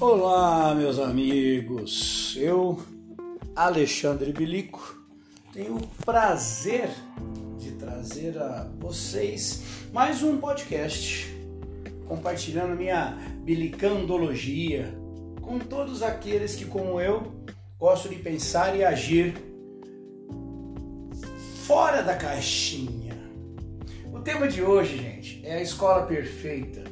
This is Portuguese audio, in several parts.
Olá, meus amigos. Eu, Alexandre Bilico, tenho o prazer de trazer a vocês mais um podcast compartilhando minha bilicandologia com todos aqueles que, como eu, gostam de pensar e agir fora da caixinha. O tema de hoje, gente, é a escola perfeita.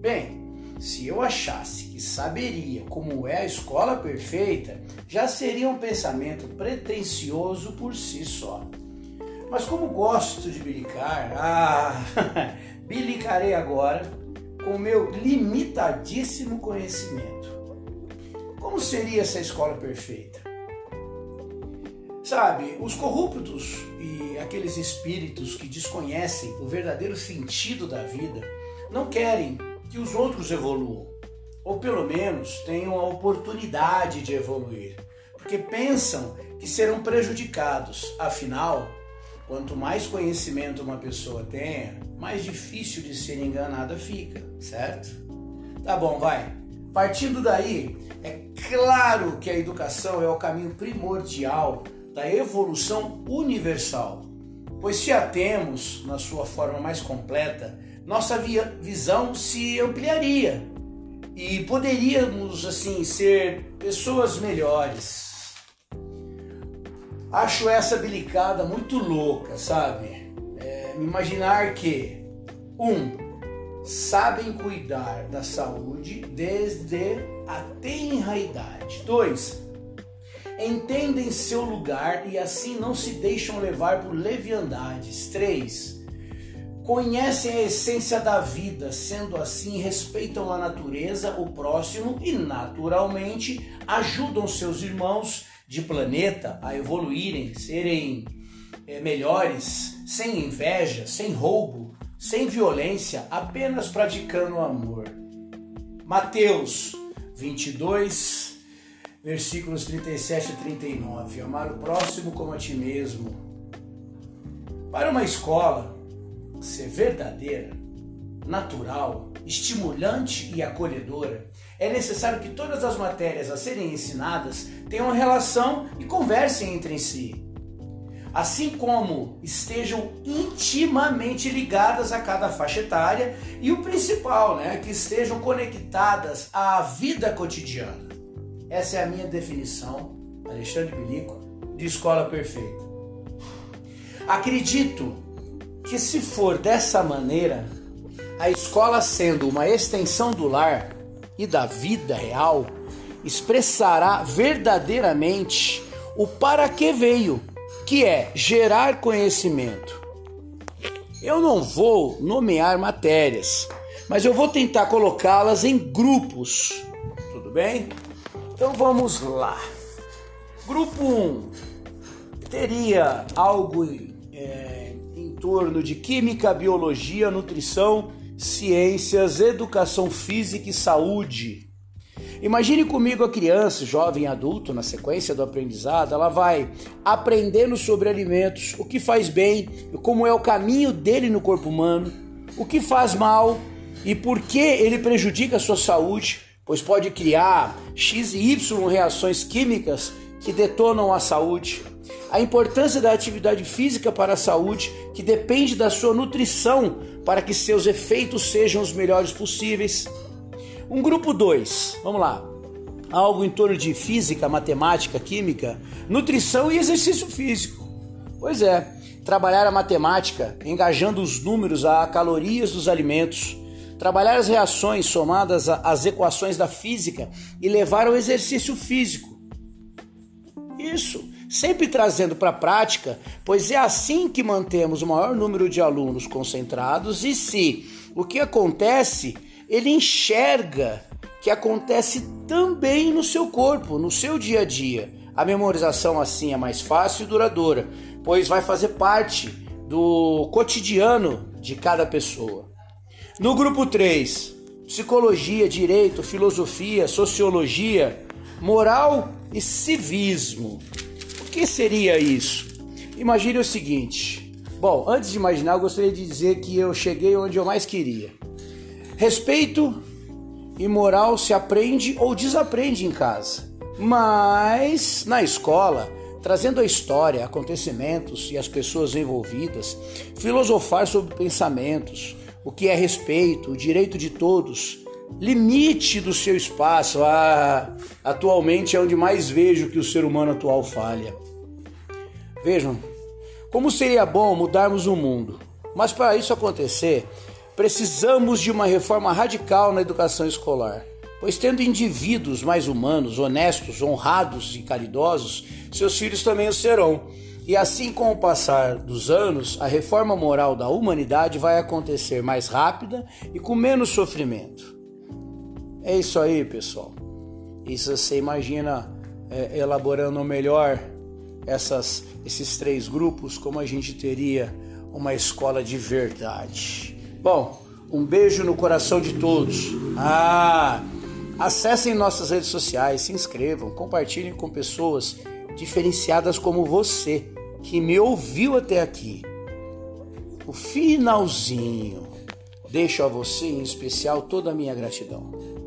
Bem, se eu achasse que saberia como é a escola perfeita, já seria um pensamento pretensioso por si só. Mas como gosto de bilicar, ah, bilicarei agora com meu limitadíssimo conhecimento. Como seria essa escola perfeita? Sabe, os corruptos e aqueles espíritos que desconhecem o verdadeiro sentido da vida não querem que os outros evoluam, ou pelo menos tenham a oportunidade de evoluir, porque pensam que serão prejudicados. Afinal, quanto mais conhecimento uma pessoa tenha, mais difícil de ser enganada fica, certo? Tá bom, vai. Partindo daí, é claro que a educação é o caminho primordial da evolução universal, pois se a temos na sua forma mais completa, nossa visão se ampliaria e poderíamos assim ser pessoas melhores. Acho essa bilicada muito louca, sabe? É, imaginar que um sabem cuidar da saúde desde a tenra idade. Dois entendem seu lugar e assim não se deixam levar por leviandades. Três conhecem a essência da vida, sendo assim, respeitam a natureza, o próximo e, naturalmente, ajudam seus irmãos de planeta a evoluírem, serem é, melhores, sem inveja, sem roubo, sem violência, apenas praticando amor. Mateus 22, versículos 37 e 39. Amar o próximo como a ti mesmo. Para uma escola, ser verdadeira, natural, estimulante e acolhedora, é necessário que todas as matérias a serem ensinadas tenham relação e conversem entre si. Assim como estejam intimamente ligadas a cada faixa etária e o principal, né, que estejam conectadas à vida cotidiana. Essa é a minha definição, Alexandre Bilico, de escola perfeita. Acredito que se for dessa maneira, a escola sendo uma extensão do lar e da vida real, expressará verdadeiramente o para que veio, que é gerar conhecimento. Eu não vou nomear matérias, mas eu vou tentar colocá-las em grupos. Tudo bem? Então vamos lá. Grupo 1 um, teria algo torno de química, biologia, nutrição, ciências, educação física e saúde. Imagine comigo a criança, jovem adulto, na sequência do aprendizado, ela vai aprendendo sobre alimentos, o que faz bem, como é o caminho dele no corpo humano, o que faz mal e por que ele prejudica a sua saúde, pois pode criar X e Y reações químicas que detonam a saúde a importância da atividade física para a saúde, que depende da sua nutrição para que seus efeitos sejam os melhores possíveis. Um grupo 2, vamos lá. Algo em torno de física, matemática, química, nutrição e exercício físico. Pois é, trabalhar a matemática, engajando os números a calorias dos alimentos, trabalhar as reações somadas às equações da física e levar ao exercício físico. Isso sempre trazendo para a prática, pois é assim que mantemos o maior número de alunos concentrados e se o que acontece, ele enxerga que acontece também no seu corpo, no seu dia a dia. A memorização assim é mais fácil e duradoura, pois vai fazer parte do cotidiano de cada pessoa. No grupo 3, psicologia, direito, filosofia, sociologia, moral e civismo que seria isso? Imagine o seguinte. Bom, antes de imaginar, eu gostaria de dizer que eu cheguei onde eu mais queria. Respeito e moral se aprende ou desaprende em casa. Mas na escola, trazendo a história, acontecimentos e as pessoas envolvidas, filosofar sobre pensamentos, o que é respeito, o direito de todos, limite do seu espaço. Ah, atualmente é onde mais vejo que o ser humano atual falha. Vejam, como seria bom mudarmos o mundo, mas para isso acontecer, precisamos de uma reforma radical na educação escolar. Pois, tendo indivíduos mais humanos, honestos, honrados e caridosos, seus filhos também o serão. E assim, com o passar dos anos, a reforma moral da humanidade vai acontecer mais rápida e com menos sofrimento. É isso aí, pessoal. Isso você imagina é, elaborando melhor essas, esses três grupos, como a gente teria uma escola de verdade. Bom, um beijo no coração de todos. Ah! Acessem nossas redes sociais, se inscrevam, compartilhem com pessoas diferenciadas como você, que me ouviu até aqui. O finalzinho. Deixo a você em especial toda a minha gratidão.